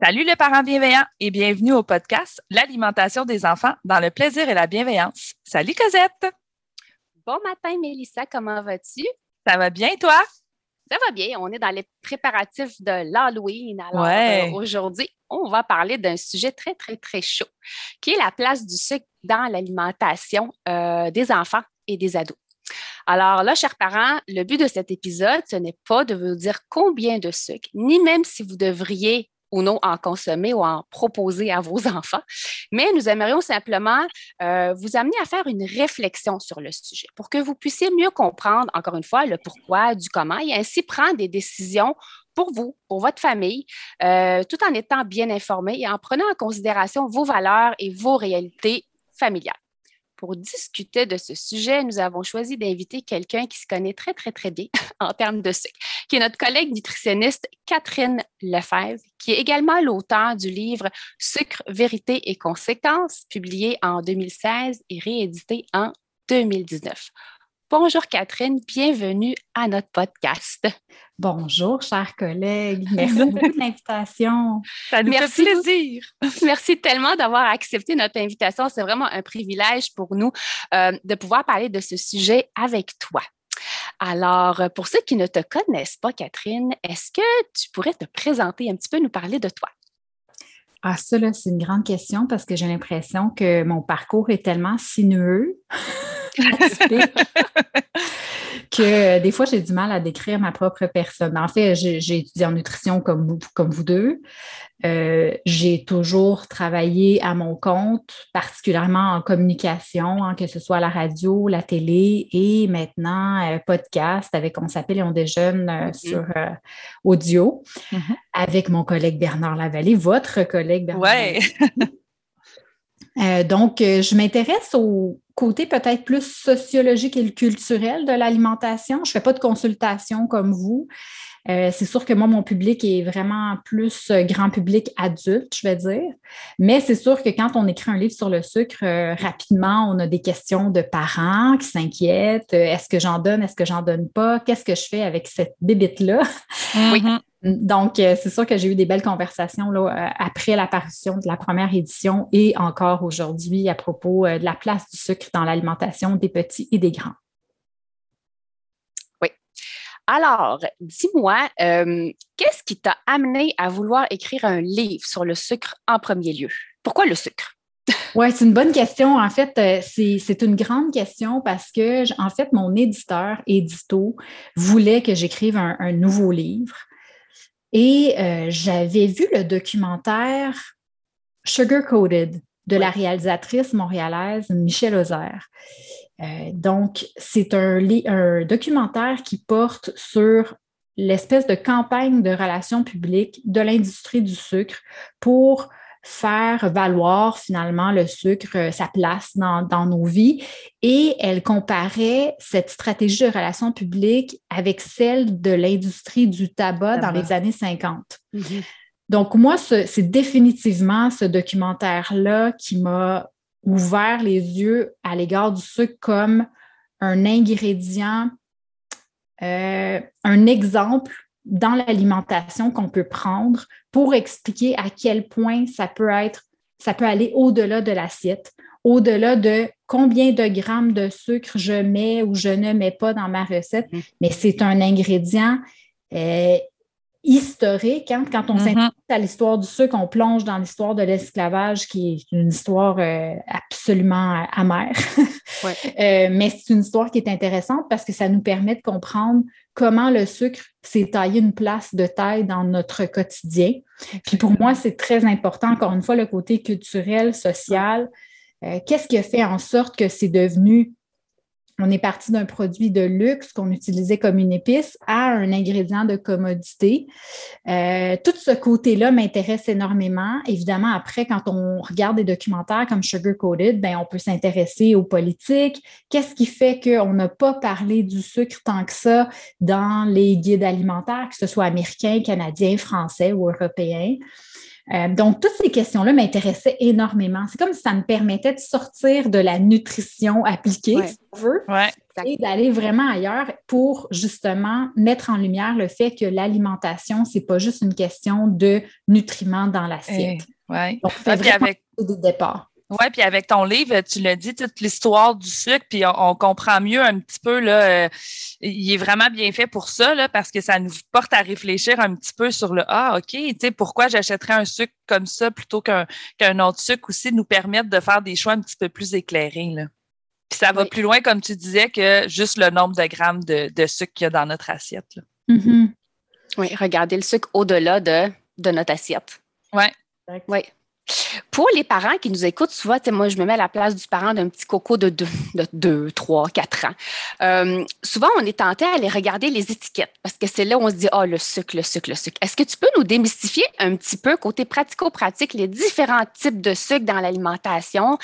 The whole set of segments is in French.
Salut les parents bienveillants et bienvenue au podcast L'alimentation des enfants dans le plaisir et la bienveillance. Salut Cosette! Bon matin Mélissa, comment vas-tu? Ça va bien toi? Ça va bien, on est dans les préparatifs de l'Halloween. Alors euh, aujourd'hui, on va parler d'un sujet très, très, très chaud, qui est la place du sucre dans l'alimentation euh, des enfants et des ados. Alors là, chers parents, le but de cet épisode, ce n'est pas de vous dire combien de sucre, ni même si vous devriez ou non en consommer ou en proposer à vos enfants. Mais nous aimerions simplement euh, vous amener à faire une réflexion sur le sujet pour que vous puissiez mieux comprendre, encore une fois, le pourquoi, du comment et ainsi prendre des décisions pour vous, pour votre famille, euh, tout en étant bien informé et en prenant en considération vos valeurs et vos réalités familiales. Pour discuter de ce sujet, nous avons choisi d'inviter quelqu'un qui se connaît très, très, très bien en termes de sucre, qui est notre collègue nutritionniste Catherine Lefebvre, qui est également l'auteur du livre Sucre, vérité et conséquences, publié en 2016 et réédité en 2019. Bonjour Catherine, bienvenue à notre podcast. Bonjour, chers collègues. Merci beaucoup de l'invitation. Ça nous Merci fait plaisir. Merci tellement d'avoir accepté notre invitation. C'est vraiment un privilège pour nous euh, de pouvoir parler de ce sujet avec toi. Alors, pour ceux qui ne te connaissent pas, Catherine, est-ce que tu pourrais te présenter un petit peu, nous parler de toi? Ah, ça, c'est une grande question parce que j'ai l'impression que mon parcours est tellement sinueux. que des fois, j'ai du mal à décrire ma propre personne. En fait, j'ai étudié en nutrition comme vous, comme vous deux. Euh, j'ai toujours travaillé à mon compte, particulièrement en communication, hein, que ce soit la radio, la télé et maintenant euh, podcast avec On s'appelle et on déjeune euh, sur audio mm-hmm. avec mon collègue Bernard Lavallée, votre collègue Bernard. Ouais. donc, je m'intéresse au côté peut-être plus sociologique et culturel de l'alimentation. Je ne fais pas de consultation comme vous. Euh, c'est sûr que moi, mon public est vraiment plus euh, grand public adulte, je vais dire. Mais c'est sûr que quand on écrit un livre sur le sucre, euh, rapidement, on a des questions de parents qui s'inquiètent. est-ce que j'en donne? Est-ce que j'en donne pas? Qu'est-ce que je fais avec cette bébite-là? Oui. Donc, euh, c'est sûr que j'ai eu des belles conversations là, euh, après l'apparition de la première édition et encore aujourd'hui à propos euh, de la place du sucre dans l'alimentation des petits et des grands. Oui. Alors, dis-moi, qu'est-ce qui t'a amené à vouloir écrire un livre sur le sucre en premier lieu? Pourquoi le sucre? Oui, c'est une bonne question. En fait, c'est une grande question parce que, en fait, mon éditeur, Édito, voulait que j'écrive un, nouveau livre. Et euh, j'avais vu le documentaire Sugar Coated de la réalisatrice montréalaise Michelle Ozer. Euh, donc, c'est un, un, documentaire qui porte sur l'espèce de campagne de relations publiques de l'industrie du sucre pour faire valoir finalement le sucre, euh, sa place dans, nos vies. Et elle comparait cette stratégie de relations publiques avec celle de l'industrie du tabac dans les années 50. Mm-hmm. Donc, moi, c'est définitivement ce documentaire-là qui m'a ouvert les yeux à l'égard du sucre comme un ingrédient, euh, un exemple dans l'alimentation qu'on peut prendre pour expliquer à quel point ça peut être, ça peut aller au-delà de l'assiette, au-delà de combien de grammes de sucre je mets ou je ne mets pas dans ma recette, mm. mais c'est un ingrédient euh, historique. Hein. Quand on mm-hmm. s'intéresse à l'histoire du sucre, on plonge dans l'histoire de l'esclavage, qui est une histoire euh, absolument amère. Euh, mais c'est une histoire qui est intéressante parce que ça nous permet de comprendre comment le sucre s'est taillé une place de taille dans notre quotidien. Puis pour moi, c'est très important, encore une fois, le côté culturel, social. Euh, qu'est-ce qui a fait en sorte que c'est devenu on est parti d'un produit de luxe qu'on utilisait comme une épice à un ingrédient de commodité. Euh, tout ce côté-là m'intéresse énormément. Évidemment, après, quand on regarde des documentaires comme Sugar Coated, ben, on peut s'intéresser aux politiques. Qu'est-ce qui fait qu'on n'a pas parlé du sucre tant que ça dans les guides alimentaires, que ce soit américains, canadiens, français ou européens? Euh, donc, toutes ces questions-là m'intéressaient énormément. C'est comme si ça me permettait de sortir de la nutrition appliquée, si on veut, et d'aller vraiment ailleurs pour justement mettre en lumière le fait que l'alimentation, ce n'est pas juste une question de nutriments dans l'assiette. Eh, oui. Donc, c'est vraiment avec... des départs. Oui, puis avec ton livre, tu l'as dit, toute l'histoire du sucre, puis on, comprend mieux un petit peu, là, euh, il est vraiment bien fait pour ça, là, parce que ça nous porte à réfléchir un petit peu sur le Ah, OK, tu sais, pourquoi j'achèterais un sucre comme ça plutôt qu'un qu'un autre sucre aussi, nous permettre de faire des choix un petit peu plus éclairés. Là. Puis ça va plus loin, comme tu disais, que juste le nombre de grammes de, de sucre qu'il y a dans notre assiette. Mm-hmm. Oui, regardez le sucre au-delà de, de notre assiette. Oui. Oui. Pour les parents qui nous écoutent, souvent, moi, je me mets à la place du parent d'un petit coco de 2, 3, 4 ans. Euh, souvent, on est tenté à aller regarder les étiquettes parce que c'est là où on se dit, ah, oh, le sucre, le sucre, le sucre. Est-ce que tu peux nous démystifier un petit peu, côté pratico-pratique, les différents types de sucre dans l'alimentation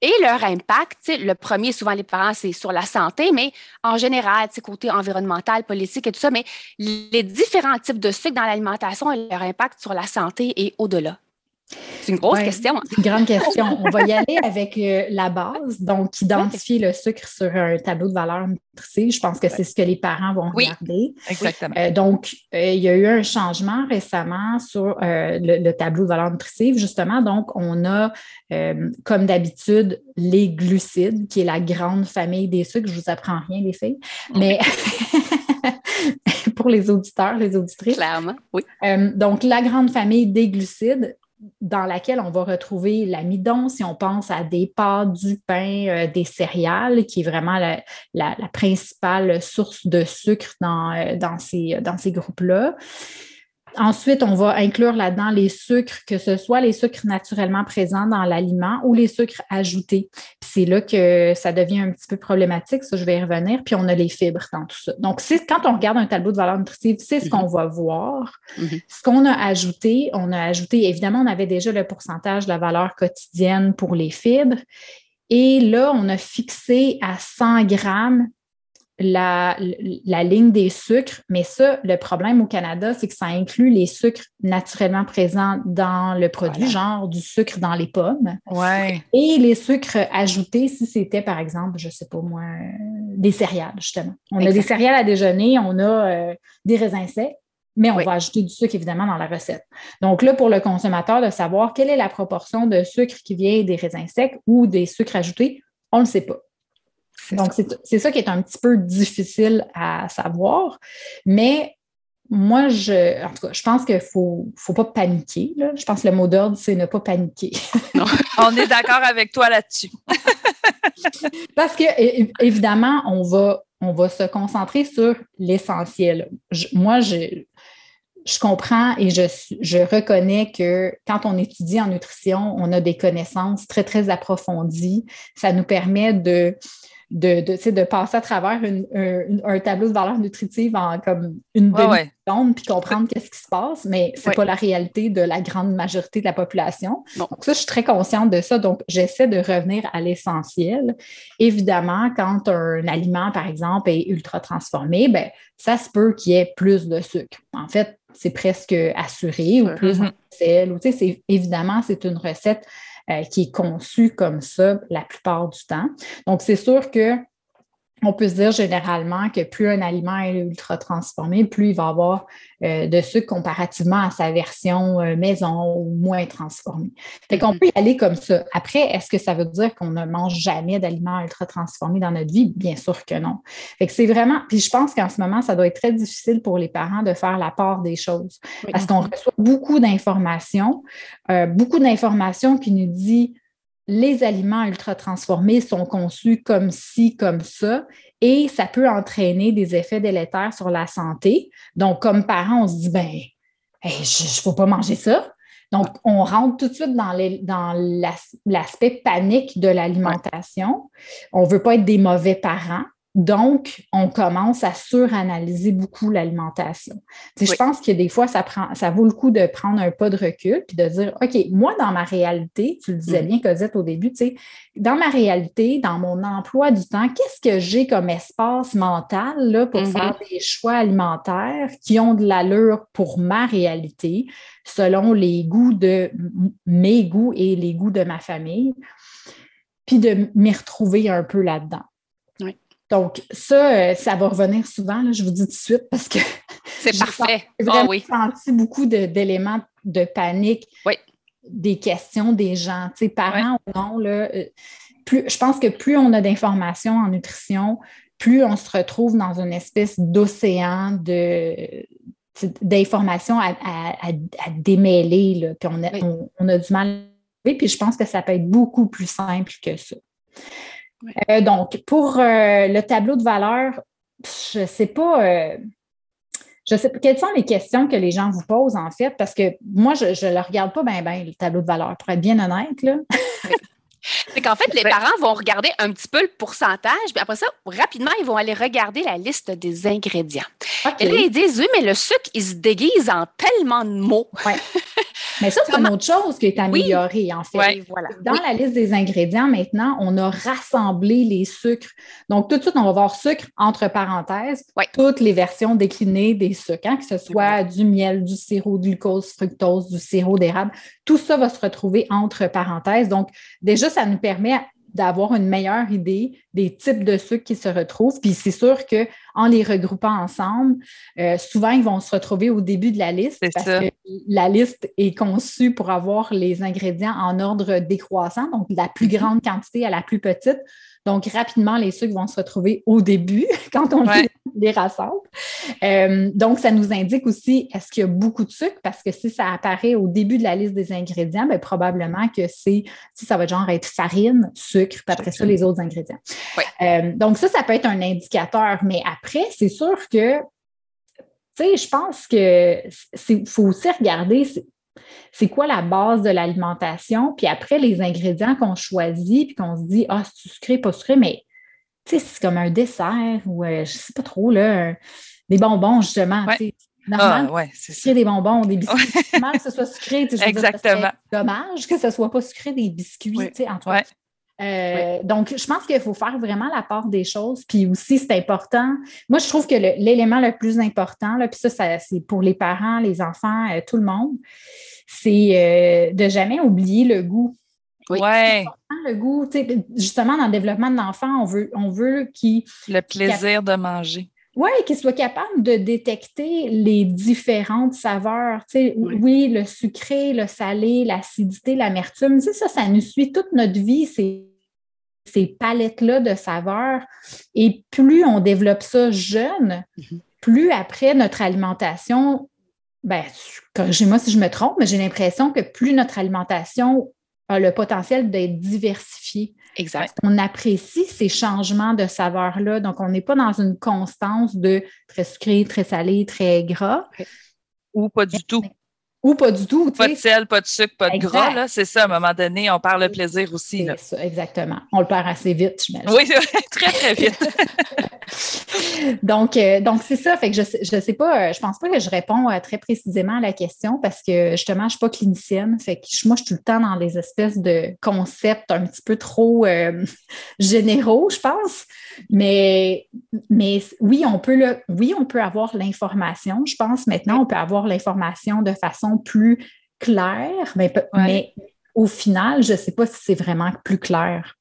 et leur impact? le premier, souvent, les parents, c'est sur la santé, mais en général, côté environnemental, politique et tout ça, mais les différents types de sucre dans l'alimentation et leur impact sur la santé et au-delà. C'est une grosse question. C'est une grande question. On va y aller avec euh, la base, donc identifier le sucre sur un tableau de valeur nutritive. Je pense que c'est ce que les parents vont regarder. Exactement. Euh, donc, euh, il y a eu un changement récemment sur le, tableau de valeur nutritive, justement. Donc, on a, comme d'habitude, les glucides, qui est la grande famille des sucres. Je ne vous apprends rien, les filles. Mais pour les auditeurs, les auditrices. Clairement, oui. donc, la grande famille des glucides, dans laquelle on va retrouver l'amidon si on pense à des pâtes, du pain, euh, des céréales, qui est vraiment la, principale source de sucre dans, euh, ces, dans ces groupes-là. Ensuite, on va inclure là-dedans les sucres, que ce soit les sucres naturellement présents dans l'aliment ou les sucres ajoutés. C'est là que ça devient un petit peu problématique, ça je vais y revenir. Puis on a les fibres dans tout ça. Donc, quand on regarde un tableau de valeur nutritive, c'est ce qu'on mhm. va voir. Mhm. Ce qu'on a ajouté, on a ajouté, évidemment, on avait déjà le pourcentage de la valeur quotidienne pour les fibres. Et là, on a fixé à 100 grammes la, ligne des sucres, mais ça, le problème au Canada, c'est que ça inclut les sucres naturellement présents dans le produit, genre du sucre dans les pommes. Ouais. Et les sucres ajoutés, si c'était, par exemple, je ne sais pas moi, des céréales, justement. On a des céréales à déjeuner, on a euh, des raisins secs, mais on va ajouter du sucre, évidemment, dans la recette. Donc là, pour le consommateur, de savoir quelle est la proportion de sucre qui vient des raisins secs ou des sucres ajoutés, on ne le sait pas. Donc, c'est ça qui est un petit peu difficile à savoir. Mais moi, je, en tout cas, je pense qu'il ne faut, faut, pas paniquer. Je pense que le mot d'ordre, c'est ne pas paniquer. on est d'accord avec toi là-dessus. Parce que, évidemment, on va, on va se concentrer sur l'essentiel. Moi, je, je comprends et je, je, reconnais que quand on étudie en nutrition, on a des connaissances très, très approfondies. Ça nous permet de, de, de, de passer à travers un, tableau de valeur nutritive en comme une demi-seconde puis comprendre qu'est-ce qui se passe, mais ce n'est pas la réalité de la grande majorité de la population. Donc, ça, je suis très consciente de ça. Donc, j'essaie de revenir à l'essentiel. Évidemment, quand un aliment, par exemple, est ultra transformé, ben, ça se peut qu'il y ait plus de sucre. En fait, c'est presque assuré ou plus de mm-hmm. sel. Ou, évidemment, c'est une recette euh, qui est conçu comme ça la plupart du temps. Donc, c'est sûr que on peut se dire généralement que plus un aliment est ultra transformé, plus il va avoir euh, de sucre comparativement à sa version euh, maison ou moins transformée. Fait qu'on peut y aller comme ça. Après, est-ce que ça veut dire qu'on ne mange jamais d'aliments ultra transformés dans notre vie? Bien sûr que non. Fait que c'est vraiment, puis je pense qu'en ce moment, ça doit être très difficile pour les parents de faire la part des choses. Parce qu'on reçoit beaucoup d'informations, euh, beaucoup d'informations qui nous disent les aliments ultra transformés sont conçus comme ci, comme ça, et ça peut entraîner des effets délétères sur la santé. Donc, comme parent, on se dit, ben, je ne faut pas manger ça. Donc, on rentre tout de suite dans, dans l'aspect panique de l'alimentation. On ne veut pas être des mauvais parents. Donc, on commence à suranalyser beaucoup l'alimentation. Je pense que des fois, ça, prend, ça vaut le coup de prendre un pas de recul puis de dire, OK, moi, dans ma réalité, tu le disais mm. bien, Cosette, au début, dans ma réalité, dans mon emploi du temps, qu'est-ce que j'ai comme espace mental là, pour mm-hmm. faire des choix alimentaires qui ont de l'allure pour ma réalité, selon les goûts de mes goûts et les goûts de ma famille, puis de m'y retrouver un peu là-dedans. Donc, ça, euh, ça va revenir souvent, je vous dis tout de suite, parce que c'est parfait. J'ai vraiment ah senti beaucoup d'éléments de, panique, des questions des gens, tu sais, parents ou non. Là, euh, plus, je pense que plus on a d'informations en nutrition, plus on se retrouve dans une espèce d'océan de d'informations à, démêler, puis on a, on a du mal. Puis je pense que ça peut être beaucoup plus simple que ça. Euh, donc, pour euh, le tableau de valeur, je ne sais pas. Euh, je sais quelles sont les questions que les gens vous posent, en fait, parce que moi, je ne le regarde pas bien, bien, le tableau de valeur, pour être bien honnête. Là. C'est qu'en fait, les parents vont regarder un petit peu le pourcentage, puis après ça, rapidement, ils vont aller regarder la liste des ingrédients. Et là, ils disent, oui, mais le sucre, il se déguise en tellement de mots. Mais ça, c'est une autre chose qui est améliorée, en fait. Dans la liste des ingrédients, maintenant, on a rassemblé les sucres. Donc, tout de suite, on va voir sucre entre parenthèses, toutes les versions déclinées des sucres, hein, que ce soit du miel, du sirop de glucose, fructose, du sirop d'érable. Tout ça va se retrouver entre parenthèses. Donc, déjà, ça nous permet d'avoir une meilleure idée des types de sucres qui se retrouvent. Puis c'est sûr qu'en les regroupant ensemble, euh, souvent, ils vont se retrouver au début de la liste parce que la liste est conçue pour avoir les ingrédients en ordre décroissant, donc de la plus mm-hmm. grande quantité à la plus petite. Donc, rapidement, les sucres vont se retrouver au début quand on les, rassemble. Euh, donc, ça nous indique aussi est-ce qu'il y a beaucoup de sucre? Parce que si ça apparaît au début de la liste des ingrédients, bien, probablement que c'est, si ça va genre être farine, sucre, puis après ça, les autres ingrédients. Euh, donc, ça, ça peut être un indicateur. Mais après, c'est sûr que tu sais, je pense que faut aussi regarder c'est quoi la base de l'alimentation, puis après les ingrédients qu'on choisit, puis qu'on se dit, ah, c'est sucré, pas sucré, mais c'est comme un dessert ou je euh, je sais pas trop, là, des bonbons, justement. Ouais. Normal, ah, ouais, sucrer des bonbons, des biscuits. C'est normal que ce soit sucré. Exactement. C'est dommage que ce ne soit pas sucré des biscuits, entre euh, Donc, je pense qu'il faut faire vraiment la part des choses. Puis aussi, c'est important. Moi, je trouve que l'élément le, plus important, là, puis ça, c'est pour les parents, les enfants, euh, tout le monde, c'est euh, de jamais oublier le goût. Oui. Le goût, justement, dans le développement de l'enfant, on veut, on veut qu'il. Le plaisir de manger. Oui, qu'il soit capable de détecter les différentes saveurs. Oui. oui. le sucré, le salé, l'acidité, l'amertume. Ça, ça nous suit toute notre vie, ces, ces palettes-là de saveurs. Et plus on développe ça jeune, mm-hmm. plus après notre alimentation ben, corrigez-moi si je me trompe, mais j'ai l'impression que plus notre alimentation a le potentiel d'être diversifiée. Exact. On apprécie ces changements de saveur-là. Donc, on n'est pas dans une constance de très sucré, très salé, très gras. Ou pas du tout. Ou pas du tout. Pas de sel, pas de sucre, pas de gras. C'est ça, à un moment donné, on perd le plaisir aussi. Ça, exactement. On le perd assez vite, je Oui, très, très vite. donc, euh, donc c'est ça. Fait que je ne sais pas, euh, je pense pas que je réponds euh, très précisément à la question parce que justement, je ne suis pas clinicienne. Fait que moi, je suis tout le temps dans des espèces de concepts un petit peu trop généraux, je pense. Mais, mais oui, on peut le, oui, on peut avoir l'information. Je pense maintenant, on peut avoir l'information de façon plus clair, mais, mais au final, je ne sais pas si c'est vraiment plus clair.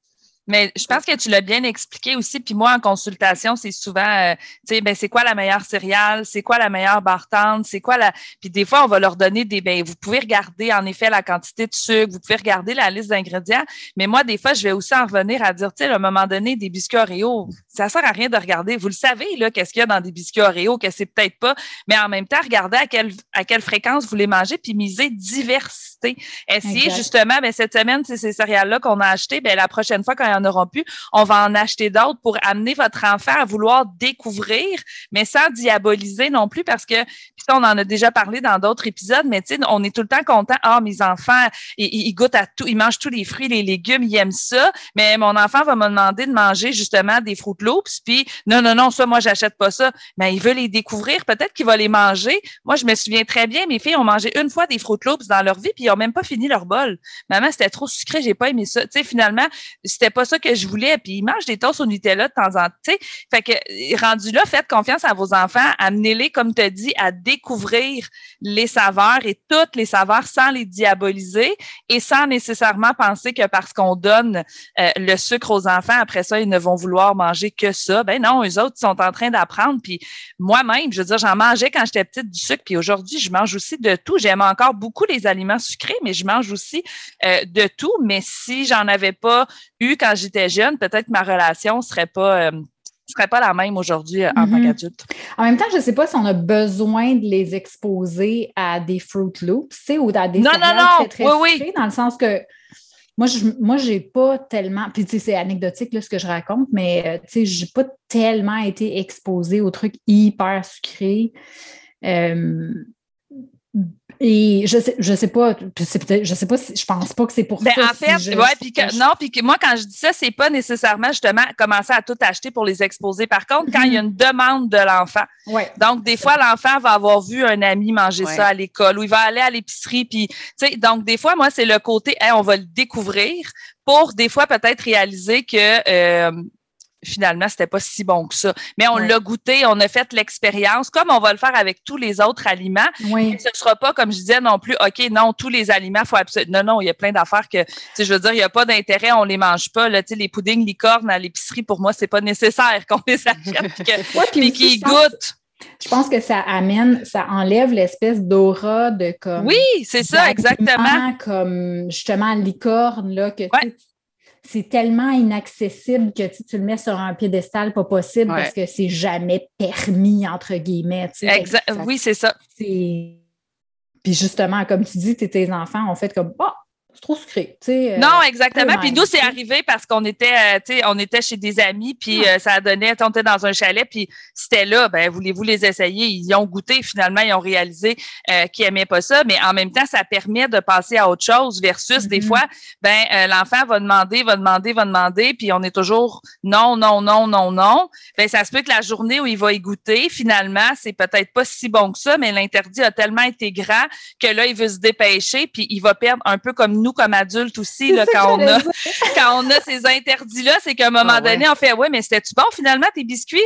Mais je pense que tu l'as bien expliqué aussi. Puis moi, en consultation, c'est souvent, euh, tu sais, ben, c'est quoi la meilleure céréale? C'est quoi la meilleure bartende? C'est quoi la. Puis des fois, on va leur donner des. Ben, vous pouvez regarder, en effet, la quantité de sucre, vous pouvez regarder la liste d'ingrédients. Mais moi, des fois, je vais aussi en revenir à dire, tu sais, à un moment donné, des biscuits Oreo, ça sert à rien de regarder. Vous le savez, là, qu'est-ce qu'il y a dans des biscuits Oreo, que c'est peut-être pas. Mais en même temps, regardez à quelle, à quelle fréquence vous les mangez, puis misez diversité. Essayez justement, ben, cette semaine, c'est ces céréales-là qu'on a achetées, ben, la prochaine fois, quand il y en auront plus, on va en acheter d'autres pour amener votre enfant à vouloir découvrir, mais sans diaboliser non plus parce que, puis ça, on en a déjà parlé dans d'autres épisodes, mais tu sais, on est tout le temps content. Ah, mes enfants, ils, goûtent à tout, ils mangent tous les fruits, les légumes, ils aiment ça, mais mon enfant va me demander de manger justement des Fruit Loops, puis non, non, non, ça, moi, j'achète pas ça. Mais il veut les découvrir, peut-être qu'il va les manger. Moi, je me souviens très bien, mes filles ont mangé une fois des Fruit Loops dans leur vie, puis ils ont même pas fini leur bol. Maman, c'était trop sucré, j'ai pas aimé ça. Tu sais, finalement, c'était pas ça que je voulais. Puis ils mangent des toasts au Nutella de temps en temps. Tu sais, fait que rendu là, faites confiance à vos enfants, amenez-les, comme tu as dit, à découvrir les saveurs et toutes les saveurs sans les diaboliser et sans nécessairement penser que parce qu'on donne euh, le sucre aux enfants, après ça, ils ne vont vouloir manger que ça. Ben non, eux autres, ils sont en train d'apprendre. Puis moi-même, je veux dire, j'en mangeais quand j'étais petite du sucre, puis aujourd'hui, je mange aussi de tout. J'aime encore beaucoup les aliments sucrés, mais je mange aussi euh, de tout. Mais si j'en avais pas eu quand j'étais jeune, peut-être ma relation serait pas euh, serait pas la même aujourd'hui euh, en tant mm-hmm. qu'adulte. En même temps, je ne sais pas si on a besoin de les exposer à des Fruit Loops, ou à des non, non, non. très, très oui, dans le sens que moi, je moi, j'ai pas tellement, puis tu sais, c'est anecdotique là, ce que je raconte, mais tu sais, j'ai pas tellement été exposée aux trucs hyper sucrés. Et je sais, je sais pas, je sais pas si, je pense pas que c'est pour ben, ça. En fait, ouais, puis non, puis que moi, quand je dis ça, c'est pas nécessairement justement commencer à tout acheter pour les exposer. Par contre, quand il y a mhm. une demande de l'enfant. Ouais, donc, des fois, l'enfant va avoir vu un ami manger ça à l'école ou il va aller à l'épicerie. Puis, tu sais, donc, des fois, moi, c'est le côté, on va le découvrir pour des fois peut-être réaliser que euh, finalement, c'était pas si bon que ça. Mais on l'a goûté, on a fait l'expérience, comme on va le faire avec tous les autres aliments. Oui. Ce ne sera pas, comme je disais non plus, OK, non, tous les aliments, faut absolument. Non, non, il y a plein d'affaires que, tu je veux dire, il n'y a pas d'intérêt, on les mange pas. Là, tu sais, les puddings licornes à l'épicerie, pour moi, c'est pas nécessaire qu'on les achète et qu'ils goûtent. Je pense que ça amène, ça enlève l'espèce d'aura de comme. Oui, c'est ça, exactement. Comme justement licorne, là, que c'est tellement inaccessible que tu, le mets sur un piédestal pas possible parce que c'est jamais permis, entre guillemets. oui, c'est ça. Puis justement, comme tu dis, tes enfants ont fait comme oh, trop sucré. Euh, non, exactement. Puis nous, c'est arrivé parce qu'on était, euh, on était chez des amis, puis euh, ça donné, on était dans un chalet, puis c'était là, ben voulez-vous les essayer? Ils ont goûté, finalement, ils ont réalisé qu'ils n'aimaient pas ça, mais en même temps, ça permet de passer à autre chose versus des mm-hmm. fois, ben l'enfant va demander, va demander, va demander, puis on est toujours non, non, non, non, non. Ben ça se peut que la journée où il va y goûter, finalement, c'est peut-être pas si bon que ça, mais l'interdit a tellement été grand que là, il veut se dépêcher, puis il va perdre un peu comme nous comme adultes aussi, là, quand, on a, quand on a ces interdits-là, c'est qu'à un moment ah donné, on fait Ouais, mais c'était-tu bon finalement tes biscuits?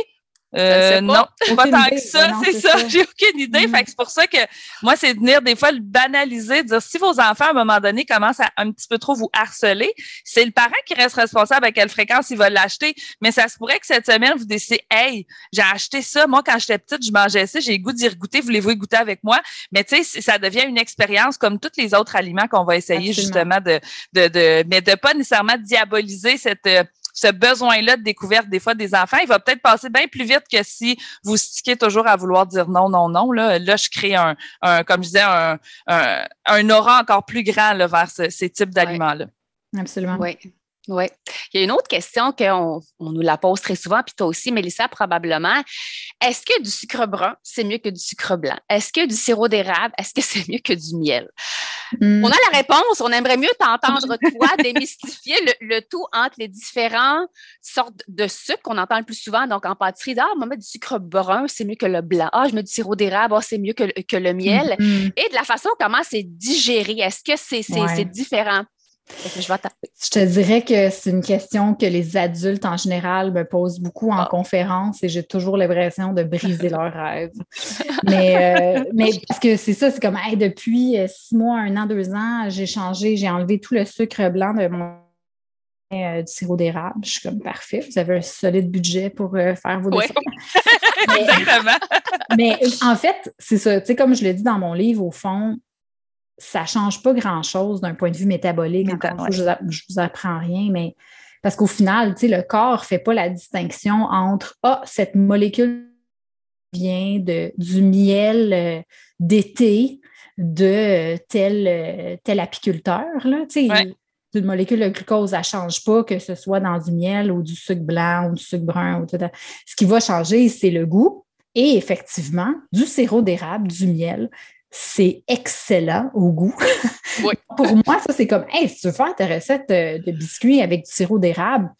Euh, non, pas tant que ça, c'est ça. J'ai aucune idée. Mm. Fait que c'est pour ça que moi, c'est de venir des fois le banaliser, dire si vos enfants, à un moment donné, commencent à un petit peu trop vous harceler, c'est le parent qui reste responsable à quelle fréquence il va l'acheter. Mais ça se pourrait que cette semaine, vous décidez, hey, j'ai acheté ça. Moi, quand j'étais petite, je mangeais ça, j'ai goût d'y regoûter. Voulez-vous y goûter avec moi? Mais tu sais, ça devient une expérience comme tous les autres aliments qu'on va essayer justement de, de, de, mais de pas nécessairement diaboliser cette, euh, ce besoin-là de découverte des fois des enfants, il va peut-être passer bien plus vite que si vous stiquez toujours à vouloir dire non, non, non. Là, là je crée un, comme je disais, un, un, aura encore plus grand vers ces types d'aliments-là. Absolument. Oui. Oui. Il y a une autre question qu'on on nous la pose très souvent, puis toi aussi, Mélissa, probablement. Est-ce que du sucre brun, c'est mieux que du sucre blanc? Est-ce que du sirop d'érable, est-ce que c'est mieux que du miel? Hmm. On a la réponse. On aimerait mieux t'entendre, toi, démystifier le, tout entre les différentes sortes de sucre qu'on entend le plus souvent. Donc, en pâtisserie, ah, on met du sucre brun, c'est mieux que le blanc. Ah, je mets du sirop d'érable, ah, c'est mieux que, que, le miel. Hmm. Et de la façon comment c'est digéré, est-ce que c'est différent? Je, te dirais que c'est une question que les adultes en général me posent beaucoup en ah. conférence et j'ai toujours l'impression de briser leurs rêves. Mais, euh, mais parce que c'est ça, c'est comme depuis euh, six mois, un an, deux ans, j'ai changé, j'ai enlevé tout le sucre blanc de mon du sirop d'érable. Je suis comme parfait, vous avez un solide budget pour faire vos desserts. Exactement. mais en fait, c'est ça. Tu sais, comme je l'ai dit dans mon livre, au fond, ça ne change pas grand-chose d'un point de vue métabolique. je ne vous apprends rien, mais parce qu'au final, le corps ne fait pas la distinction entre Ah, cette molécule vient de, du miel euh, d'été de tel, euh, tel apiculteur. Là, Une molécule de glucose, ça ne change pas que ce soit dans du miel ou du sucre blanc ou du sucre brun. Ou Ce qui va changer, c'est le goût. Et effectivement, du sirop d'érable, du miel, c'est excellent au goût. Pour moi, ça, c'est comme, hey, si tu veux faire ta recette de, biscuits avec du sirop d'érable,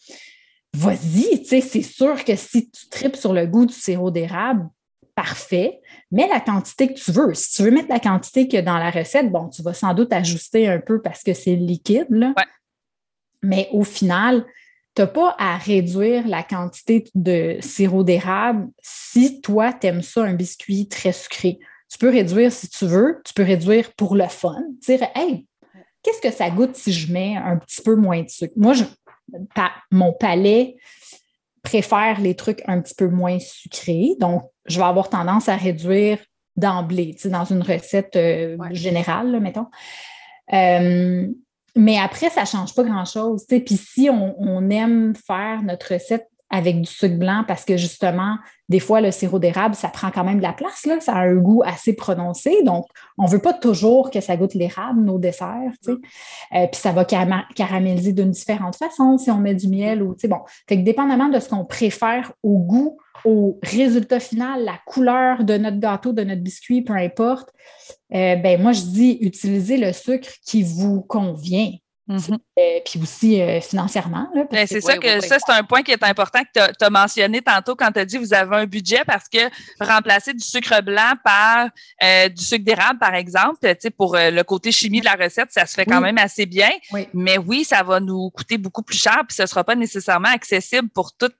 vas-y, tu sais, c'est sûr que si tu tripes sur le goût du sirop d'érable, parfait, mets la quantité que tu veux. Si tu veux mettre la quantité que dans la recette, bon, tu vas sans doute ajuster un peu parce que c'est liquide, là. Mais au final, tu n'as pas à réduire la quantité de sirop d'érable si toi, tu aimes ça, un biscuit très sucré. Tu peux réduire si tu veux, tu peux réduire pour le fun. Dire, hey, qu'est-ce que ça goûte si je mets un petit peu moins de sucre? Moi, mon palais préfère les trucs un petit peu moins sucrés. Donc, je vais avoir tendance à réduire d'emblée, dans une recette euh, générale, mettons. Euh, mais après, ça ne change pas grand-chose. Puis si on, aime faire notre recette avec du sucre blanc parce que justement, des fois, le sirop d'érable, ça prend quand même de la place, là, ça a un goût assez prononcé. Donc, on ne veut pas toujours que ça goûte l'érable, nos desserts. Euh, puis ça va caraméliser d'une différente façon si on met du miel ou, tu sais, bon. Fait que dépendamment de ce qu'on préfère au goût, au résultat final, la couleur de notre gâteau, de notre biscuit, peu importe, euh, ben moi, je dis utiliser le sucre qui vous convient. Euh, puis aussi euh, financièrement. Ben, c'est ça que ça, c'est un point qui est important que tu as, mentionné tantôt quand tu as dit vous avez un budget parce que remplacer du sucre blanc par euh, du sucre d'érable, par exemple, pour le côté chimie de la recette, ça se fait quand même assez bien. Mais oui, ça va nous coûter beaucoup plus cher, puis ce ne sera pas nécessairement accessible pour toutes,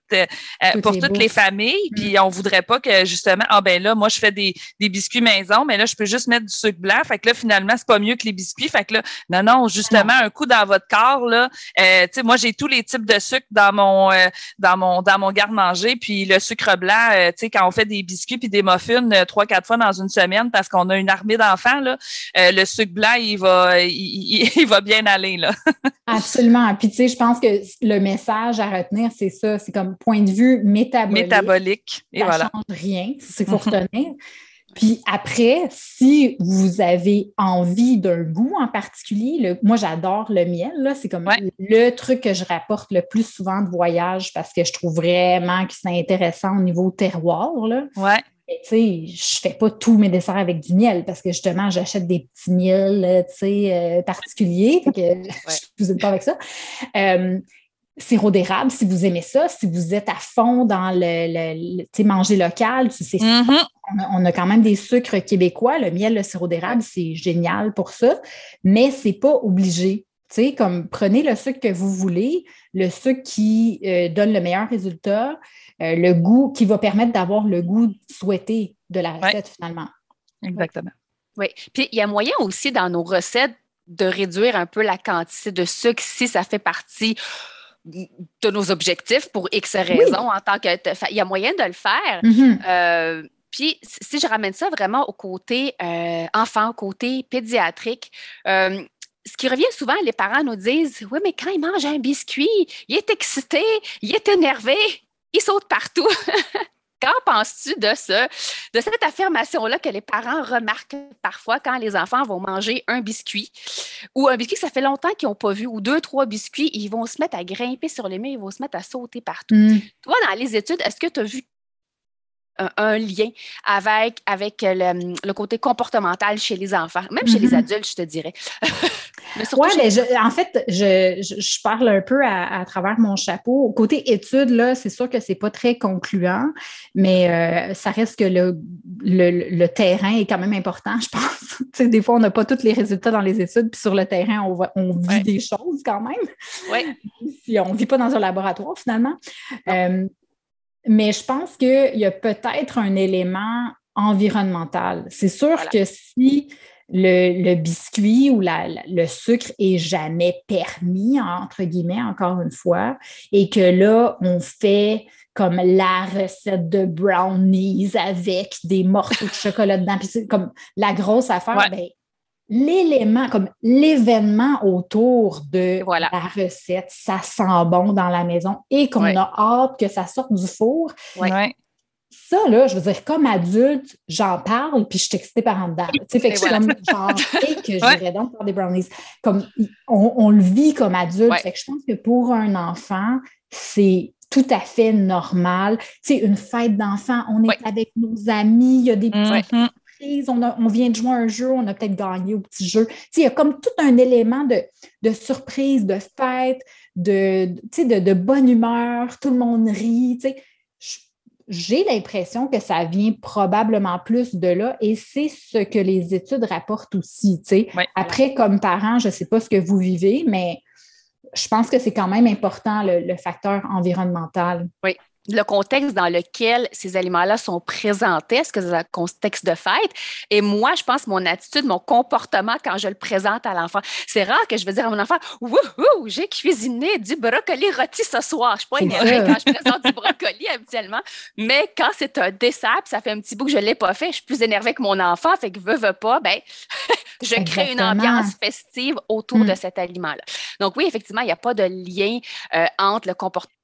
pour les toutes les familles. Mm. Puis on voudrait pas que justement, ah ben là, moi, je fais des, des biscuits maison, mais là, je peux juste mettre du sucre blanc. Fait que là, finalement, c'est pas mieux que les biscuits. Fait que là, non, non, justement, un coup dans votre corps, là, euh, moi, j'ai tous les types de sucre dans mon, euh, dans mon, dans mon garde-manger. Puis le sucre blanc, euh, tu sais, quand on fait des biscuits puis des muffins trois, quatre fois dans une semaine parce qu'on a une armée d'enfants, là, le sucre blanc, il va, il, va bien aller, là. Absolument. Puis, tu sais, je pense que le message à retenir, c'est ça. C'est comme point de vue métabolique. Métabolique. Et ça voilà. change rien. C'est faut retenir. Puis après, si vous avez envie d'un goût en particulier, moi j'adore le miel, c'est comme le truc que je rapporte le plus souvent de voyage parce que je trouve vraiment que c'est intéressant au niveau terroir. Là. Ouais. tu sais, je fais pas tous mes desserts avec du miel parce que justement, j'achète des petits miels, tu sais, euh, particuliers. que je vous pas avec ça. Euh, sirop d'érable, si vous aimez ça, si vous êtes à fond dans le, sais, manger local, c'est mm-hmm. on, a, quand même des sucres québécois. Le miel, le sirop d'érable, c'est génial pour ça, mais c'est pas obligé. sais, comme prenez le sucre que vous voulez, le sucre qui euh, donne le meilleur résultat, euh, le goût qui va permettre d'avoir le goût souhaité de la recette finalement. Exactement. Oui. Puis il y a moyen aussi dans nos recettes de réduire un peu la quantité de sucre si ça fait partie de nos objectifs pour X raisons en tant que. Il y a moyen de le faire. Mm-hmm. Euh, puis, si je ramène ça vraiment au côté euh, enfant, au côté pédiatrique, euh, ce qui revient souvent, les parents nous disent Oui, mais quand il mange un biscuit, il est excité, il est énervé, il saute partout. Qu'en penses-tu de, ce, de cette affirmation-là que les parents remarquent parfois quand les enfants vont manger un biscuit? Ou un biscuit que ça fait longtemps qu'ils n'ont pas vu ou deux, trois biscuits, ils vont se mettre à grimper sur les murs, ils vont se mettre à sauter partout. Mm. Toi, dans les études, est-ce que tu as vu un, lien avec, avec le, côté comportemental chez les enfants, même chez les mm-hmm. adultes, je te dirais. oui, mais en fait, je, parle un peu à, travers mon chapeau. Côté études, là, c'est sûr que ce n'est pas très concluant, mais euh, ça reste que le, le, terrain est quand même important, je pense. des fois, on n'a pas tous les résultats dans les études, puis sur le terrain, on, on vit des choses quand même. Oui. on ne vit pas dans un laboratoire, finalement. Euh, mais je pense qu'il y a peut-être un élément environnemental. C'est sûr que si le, biscuit ou le sucre est jamais permis, entre guillemets, encore une fois, et que là, on fait comme la recette de brownies avec des morceaux de chocolat dedans, puis c'est comme la grosse affaire, ben, l'élément, comme l'événement autour de la recette, ça sent bon dans la maison et qu'on a hâte que ça sorte du four. Ça, là, je veux dire, comme adulte, j'en parle, puis je suis excitée par en dedans. Tu sais, fait que je suis comme, genre, et que j'irais donc faire des brownies. Comme, on, le vit comme adulte. Fait que je pense que pour un enfant, c'est tout à fait normal. Tu sais, une fête d'enfant, on est avec nos amis, il y a des petites on, vient de jouer un jeu, on a peut-être gagné au petit jeu. Il y a comme tout un élément de, de surprise, de fête, de, bonne humeur, tout le monde rit. J'ai l'impression que ça vient probablement plus de là et c'est ce que les études rapportent aussi. Après, comme parent, je ne sais pas ce que vous vivez, mais je pense que c'est quand même important le facteur environnemental. Oui, le contexte dans lequel ces aliments-là sont présentés, est-ce que c'est un contexte de fête? Et moi, je pense mon attitude, mon comportement quand je le présente à l'enfant. C'est rare que je vais dire à mon enfant Wouhou, j'ai cuisiné du brocoli rôti ce soir. Je ne suis pas énervée quand je présente du brocoli habituellement, mais quand c'est un dessert, ça fait un petit bout que je ne l'ai pas fait, je suis plus énervée que mon enfant, fait que veut, veut pas, ben, je crée une ambiance festive autour de mm. cet aliment-là. Donc, oui, effectivement, il n'y a pas de lien euh, entre le comportement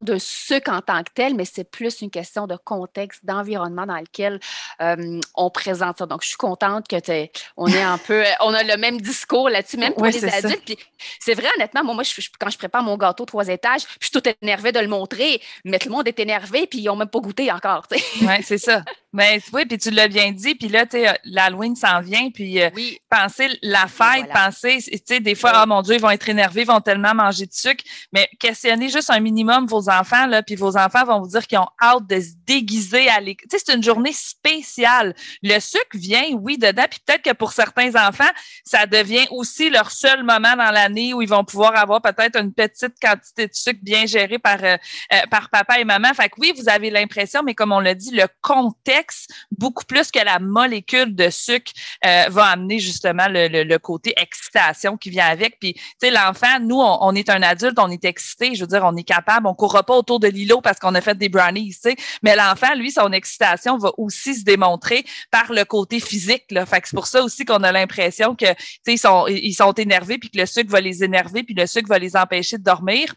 de sucre en tant que tel, mais c'est plus une question de contexte, d'environnement dans lequel euh, on présente ça. Donc, je suis contente que on est un peu, on a le même discours là-dessus, même pour les adultes. c'est vrai, honnêtement, moi, moi quand je prépare mon gâteau trois étages, je suis tout énervée de le montrer, mais tout le monde est énervé, puis ils n'ont même pas goûté encore. Oui, c'est ça. Mais oui, puis tu l'as bien dit, puis là, l'Halloween s'en vient, puis euh, penser la fête, penser, tu sais, des fois, oh mon Dieu, ils vont être énervés, ils vont tellement manger de sucre, mais questionnez juste un minimum vos enfants, puis vos enfants vont vous dire qu'ils ont hâte de se déguiser à l'école. C'est une journée spéciale. Le sucre vient, oui, dedans, puis peut-être que pour certains enfants, ça devient aussi leur seul moment dans l'année où ils vont pouvoir avoir peut-être une petite quantité de sucre bien gérée par, euh, euh, par papa et maman. Fait que oui, vous avez l'impression, mais comme on l'a dit, le contexte, beaucoup plus que la molécule de sucre, euh, va amener justement le, côté excitation qui vient avec. Puis, tu sais, l'enfant, nous, on, on, est un adulte, on est excité, je veux dire, on est capable, on courra pas autour de l'îlot parce qu'on a fait des brownies, tu. Mais l'enfant, lui, son excitation va aussi se démontrer par le côté physique. Là. C'est pour ça aussi qu'on a l'impression que, ils sont, énervés puis que le sucre va les énerver puis le sucre va les empêcher de dormir.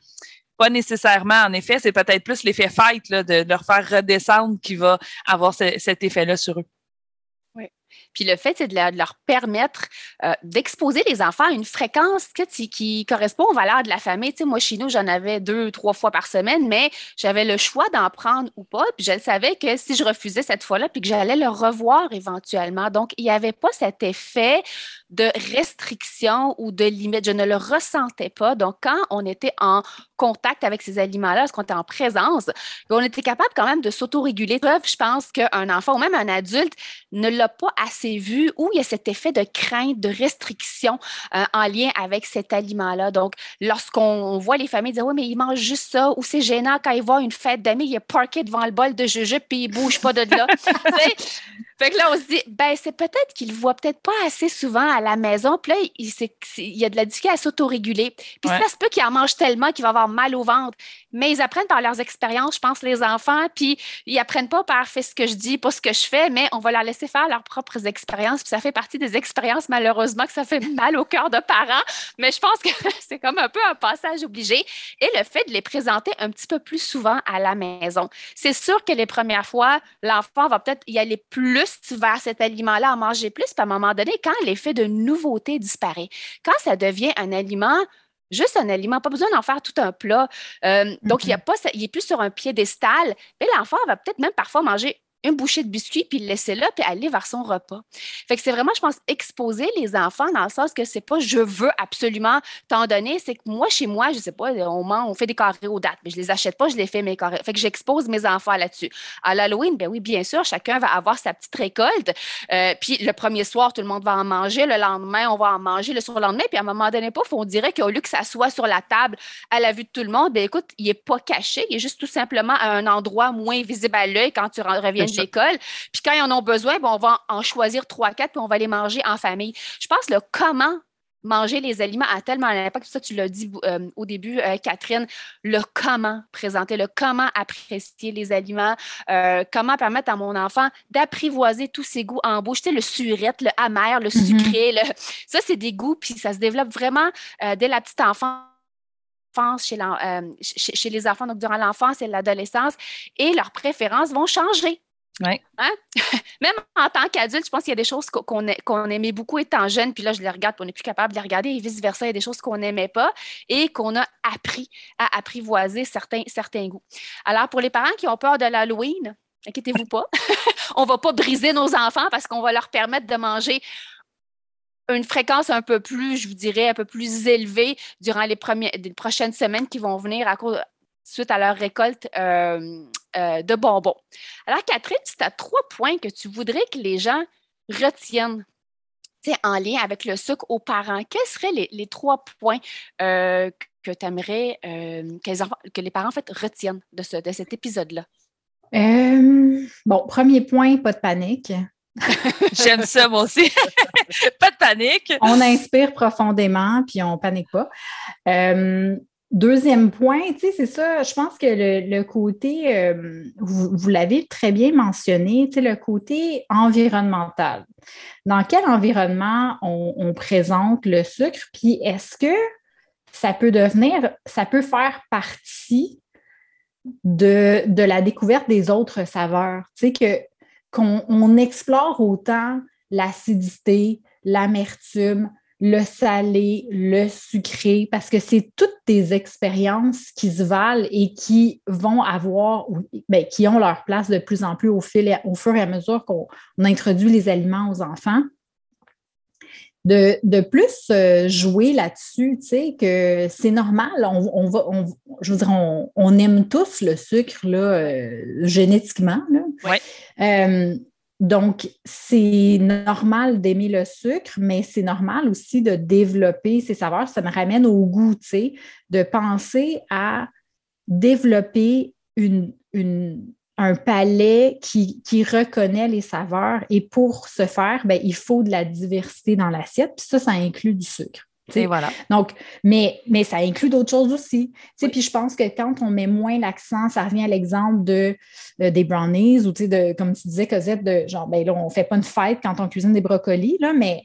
Pas nécessairement, en effet, c'est peut-être plus l'effet fight de, leur faire redescendre qui va avoir cet effet-là sur eux. Puis le fait, c'est de, leur permettre euh, d'exposer les enfants à une fréquence qui, correspond aux valeurs de la famille. Moi, chez nous, j'en avais deux, trois fois par semaine, mais j'avais le choix d'en prendre ou pas. Puis je savais que si je refusais cette fois-là, puis que j'allais le revoir éventuellement. Donc, il n'y avait pas cet effet de restriction ou de limite. Je ne le ressentais pas. Donc, quand on était en contact avec ces aliments-là, parce qu'on était en présence, on était capable quand même de s'autoréguler. Je pense qu'un enfant ou même un adulte ne l'a pas assez vu où il y a cet effet de crainte, de restriction euh, en lien avec cet aliment-là. Donc, lorsqu'on voit les familles dire Oui, mais il mange juste ça, ou c'est gênant quand il voit une fête d'amis, il est parké devant le bol de jujube puis il bouge pas de là. fait que là, on se dit ben, c'est peut-être qu'il voit peut-être pas assez souvent la maison. Puis là, il, il y a de la difficulté à s'autoréguler. Puis ça se peut qu'il en mange tellement qu'il va avoir mal au ventre. Mais ils apprennent par leurs expériences, je pense, les enfants. Puis ils apprennent pas par faire ce que je dis, pas ce que je fais, mais on va leur laisser faire leurs propres expériences. Puis ça fait partie des expériences, malheureusement, que ça fait mal au cœur de parents. Mais je pense que c'est comme un peu un passage obligé. Et le fait de les présenter un petit peu plus souvent à la maison. C'est sûr que les premières fois, l'enfant va peut-être y aller plus vers cet aliment-là, à manger plus. Puis à un moment donné, quand l'effet de nouveauté disparaît, quand ça devient un aliment juste un aliment, pas besoin d'en faire tout un plat. Euh, donc, il y a pas, il est plus sur un piédestal. Mais l'enfant va peut-être même parfois manger une bouchée de biscuit, puis le laisser là, puis aller vers son repas. Fait que c'est vraiment, je pense, exposer les enfants dans le sens que c'est pas je veux absolument t'en donner, c'est que moi, chez moi, je sais pas, on, on fait des carrés aux dates, mais je les achète pas, je les fais mes carrés. Fait que j'expose mes enfants là-dessus. À l'Halloween, ben oui, bien sûr, chacun va avoir sa petite récolte. Euh, puis le premier soir, tout le monde va en manger. Le lendemain, on va en manger le surlendemain. Puis à un moment donné, pas, on dirait qu'au lieu que ça soit sur la table à la vue de tout le monde, ben écoute, il est pas caché, il est juste tout simplement à un endroit moins visible à l'œil quand tu reviens de l'école. Puis quand ils en ont besoin, on va en choisir trois, quatre, puis on va les manger en famille. Je pense le comment manger les aliments a tellement un impact. Ça, tu l'as dit euh, au début, euh, Catherine, le comment présenter, le comment apprécier les aliments, euh, comment permettre à mon enfant d'apprivoiser tous ses goûts en bouche. Tu sais, le surette, le amer, le mm-hmm. sucré, ça, c'est des goûts, puis ça se développe vraiment dès la petite enfance. Chez, chez, les enfants, donc durant l'enfance et l'adolescence, et leurs préférences vont changer. Ouais. Hein? Même en tant qu'adulte, je pense qu'il y a des choses qu'on aimait beaucoup étant jeune, puis là, je les regarde, puis on n'est plus capable de les regarder, et vice-versa, il y a des choses qu'on n'aimait pas et qu'on a appris à apprivoiser certains, goûts. Alors, pour les parents qui ont peur de l'Halloween, inquiétez-vous pas, on ne va pas briser nos enfants parce qu'on va leur permettre de manger une fréquence un peu plus, je vous dirais, un peu plus élevée durant les prochaines semaines qui vont venir à cause, suite à leur récolte euh, euh, de bonbons. Alors, Catherine, tu as trois points que tu voudrais que les gens retiennent en lien avec le sucre aux parents. Quels seraient les, trois points euh, que tu aimerais que, les parents en fait, retiennent de, ce, de cet épisode-là? bon, premier point, pas de panique. J'aime ça, moi aussi. pas de panique. On inspire profondément, puis on panique pas. Deuxième point, c'est ça, je pense que le, côté, euh, vous, l'avez très bien mentionné, le côté environnemental. Dans quel environnement on, présente le sucre, puis est-ce que ça peut devenir, ça peut faire partie de, de la découverte des autres saveurs, tu sais, qu'on explore autant l'acidité, l'amertume, le salé, le sucré, parce que c'est toutes des expériences qui se valent et qui vont avoir, bien, qui ont leur place de plus en plus au, fil, au fur et à mesure qu'on introduit les aliments aux enfants. De, plus euh, jouer là-dessus, tu sais, que c'est normal, on, va, je veux dire, on, aime tous le sucre là, euh, génétiquement. Là. Euh, donc, c'est normal d'aimer le sucre, mais c'est normal aussi de développer ses saveurs. Ça me ramène au goût, tu sais, de penser à développer un palais qui, reconnaît les saveurs. Et pour ce faire, ben, il faut de la diversité dans l'assiette. Puis ça, ça inclut du sucre. Voilà. Donc, mais, mais ça inclut d'autres choses aussi. Puis je pense que quand on met moins l'accent, ça revient à l'exemple de, des brownies ou de, comme tu disais, Cosette, de genre, ben là, on ne fait pas une fête quand on cuisine des brocolis, là, mais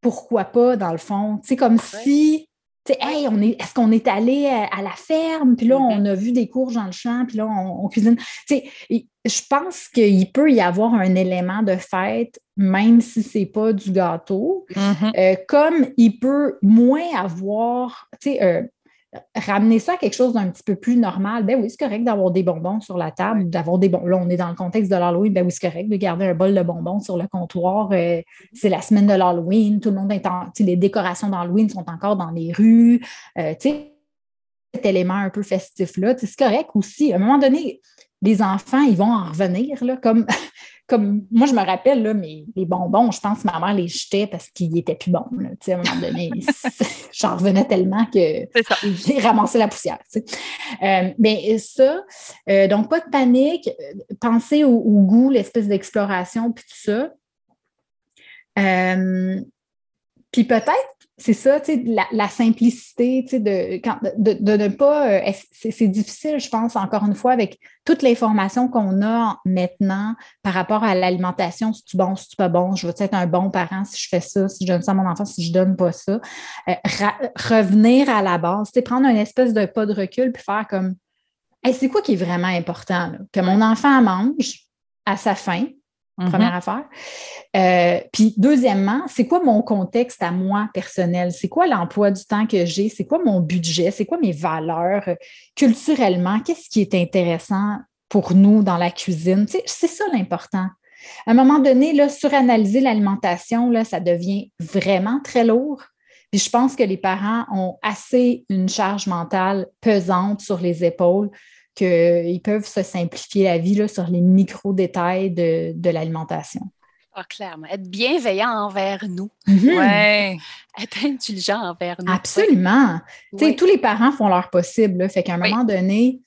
pourquoi pas, dans le fond? C'est comme si hey, on est, est-ce qu'on est allé à, la ferme, puis là, on mm-hmm. a vu des courges dans le champ, puis là, on, cuisine. je pense qu'il peut y avoir un élément de fête, même si ce n'est pas du gâteau, mm-hmm. euh, comme il peut moins avoir, tu sais, euh, ramener ça à quelque chose d'un petit peu plus normal, ben oui, c'est correct d'avoir des bonbons sur la table, d'avoir des bonbons. Là, on est dans le contexte de l'Halloween, ben oui, c'est correct de garder un bol de bonbons sur le comptoir. Euh, c'est la semaine de l'Halloween, tout le monde est en. Les décorations d'Halloween sont encore dans les rues. Euh, tu sais, cet élément un peu festif-là, c'est correct aussi. À un moment donné, les enfants, ils vont en revenir, là, comme comme moi, je me rappelle, là, mais les bonbons, je pense que ma mère les jetait parce qu'ils n'étaient plus bons. Là, à un moment donné, j'en revenais tellement que j'ai ramassé la poussière. Euh, mais ça, euh, donc pas de panique, pensez au, goût, l'espèce d'exploration, puis tout ça. Euh, puis peut-être c'est ça, la, simplicité, de, de, ne pas. Euh, c'est difficile, je pense, encore une fois, avec toute l'information qu'on a maintenant par rapport à l'alimentation, si tu bon, si tu pas bon, je veux être un bon parent si je fais ça, si je donne ça à mon enfant, si je donne pas ça. Euh, revenir à la base, prendre une espèce de pas de recul puis faire comme c'est quoi qui est vraiment important? Que mon enfant mange à sa faim, Mm-hmm. Première affaire. Euh, puis deuxièmement, c'est quoi mon contexte à moi personnel? C'est quoi l'emploi du temps que j'ai? C'est quoi mon budget? C'est quoi mes valeurs culturellement? Qu'est-ce qui est intéressant pour nous dans la cuisine? c'est ça l'important. À un moment donné, là, suranalyser l'alimentation, ça devient vraiment très lourd. Puis je pense que les parents ont assez une charge mentale pesante sur les épaules qu'ils peuvent se simplifier la vie là, sur les micro-détails de, l'alimentation. Ah, clairement. Être bienveillant envers nous. Mhm. Être indulgent envers nous. Absolument. Tous les parents font leur possible. Fait qu'à un moment donné,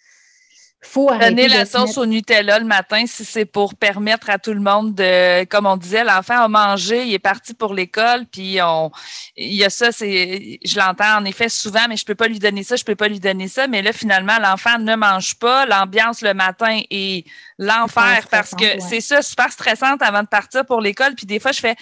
faut Donner la sauce au Nutella le matin si c'est pour permettre à tout le monde de, comme on disait, l'enfant a mangé, il est parti pour l'école, puis on, il y a ça, c'est, je l'entends en effet souvent, mais je peux pas lui donner ça, je peux pas lui donner ça, mais là finalement l'enfant ne mange pas, l'ambiance le matin est l'enfer parce que c'est ça super stressante avant de partir pour l'école, puis des fois je fais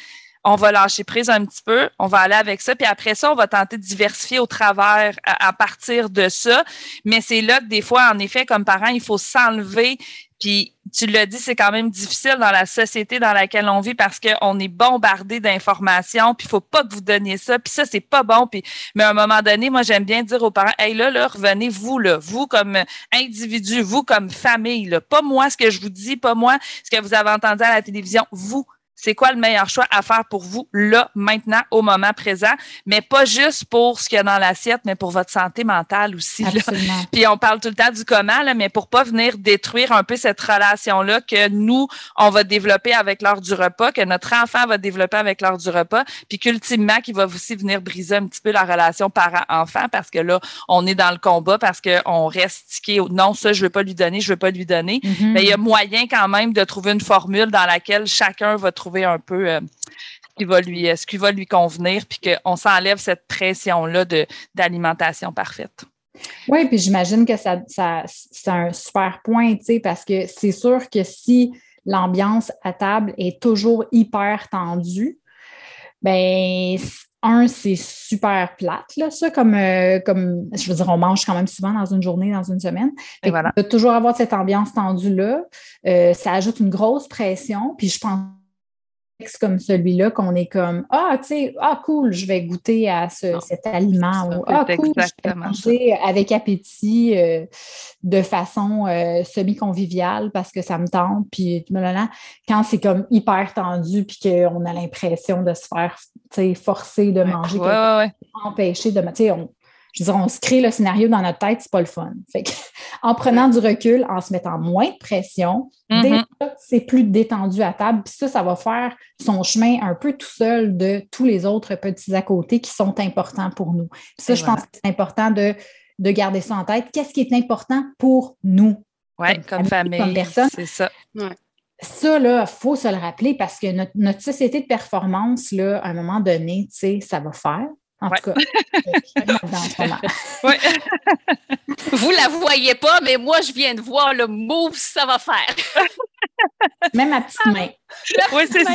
on va lâcher prise un petit peu, on va aller avec ça, puis après ça, on va tenter de diversifier au travers à, partir de ça. Mais c'est là que des fois, en effet, comme parent, il faut s'enlever. Puis tu l'as dit, c'est quand même difficile dans la société dans laquelle on vit parce qu'on est bombardé d'informations, puis il faut pas que vous donniez ça, puis ça, c'est pas bon. Puis, mais à un moment donné, moi, j'aime bien dire aux parents, hey là, là, revenez, vous, là, vous comme individu, vous comme famille, là, pas moi ce que je vous dis, pas moi ce que vous avez entendu à la télévision, vous, c'est quoi le meilleur choix à faire pour vous là, maintenant, au moment présent, mais pas juste pour ce qu'il y a dans l'assiette, mais pour votre santé mentale aussi. Puis on parle tout le temps du comment, là, mais pour pas venir détruire un peu cette relation-là que nous, on va développer avec l'heure du repas, que notre enfant va développer avec l'heure du repas, puis qu'ultimement, qui va aussi venir briser un petit peu la relation parent-enfant parce que là, on est dans le combat parce qu'on reste tiqué. Non, ça, je veux pas lui donner, je veux pas lui donner. Mm-hmm. Mais il y a moyen quand même de trouver une formule dans laquelle chacun va trouver trouver un peu euh, ce, qui va lui, euh, ce qui va lui convenir, puis qu'on s'enlève cette pression-là d'alimentation parfaite. Oui, puis j'imagine que ça, c'est un super point, tu sais, parce que c'est sûr que si l'ambiance à table est toujours hyper tendue, ben un, c'est super plate, là, ça, comme, euh, comme, je veux dire, on mange quand même souvent dans une journée, dans une semaine. Voilà. De toujours avoir cette ambiance tendue-là, ça ajoute une grosse pression, puis je pense comme celui-là qu'on est comme Ah, tu sais, ah, cool, je vais goûter à cet aliment ou Ah, cool, je vais manger avec appétit euh, de façon euh, semi-conviviale parce que ça me tente. Puis quand c'est comme hyper tendu puis qu'on a l'impression de se faire forcer de manger, ouais, empêcher de. Tu sais, je veux dire, on se crée le scénario dans notre tête, c'est pas le fun. Fait en prenant du recul, en se mettant moins de pression, mm-hmm. c'est plus détendu à table. Puis ça, ça va faire son chemin un peu tout seul de tous les autres petits à côté qui sont importants pour nous. ça, je pense que c'est important de, garder ça en tête. Qu'est-ce qui est important pour nous? Oui, comme, famille, comme personne. C'est ça. Ça, là, il faut se le rappeler parce que notre, notre, société de performance, là, à un moment donné, tu sais, ça va faire. En tout cas, Vous la voyez pas, mais moi, je viens de voir le move ça va faire. Même ma petite main. oui, c'est ça.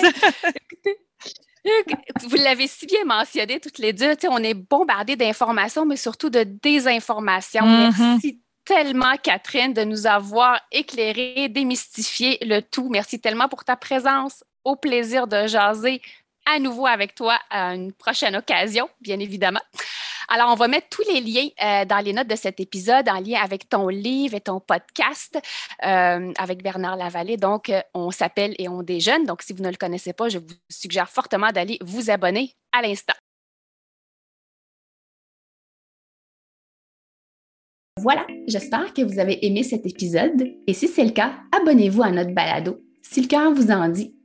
Vous l'avez si bien mentionné toutes les deux. On est bombardé d'informations, mais surtout de désinformations. Mm-hmm. Merci tellement, Catherine, de nous avoir éclairé, démystifié le tout. Merci tellement pour ta présence. Au plaisir de jaser à nouveau avec toi à une prochaine occasion, bien évidemment. Alors, on va mettre tous les liens euh, dans les notes de cet épisode en lien avec ton livre et ton podcast euh, avec Bernard Lavallée. Donc, euh, on s'appelle et on déjeune. Donc, si vous ne le connaissez pas, je vous suggère fortement d'aller vous abonner à l'instant. Voilà, j'espère que vous avez aimé cet épisode et si c'est le cas, abonnez-vous à notre balado. Si le cœur vous en dit,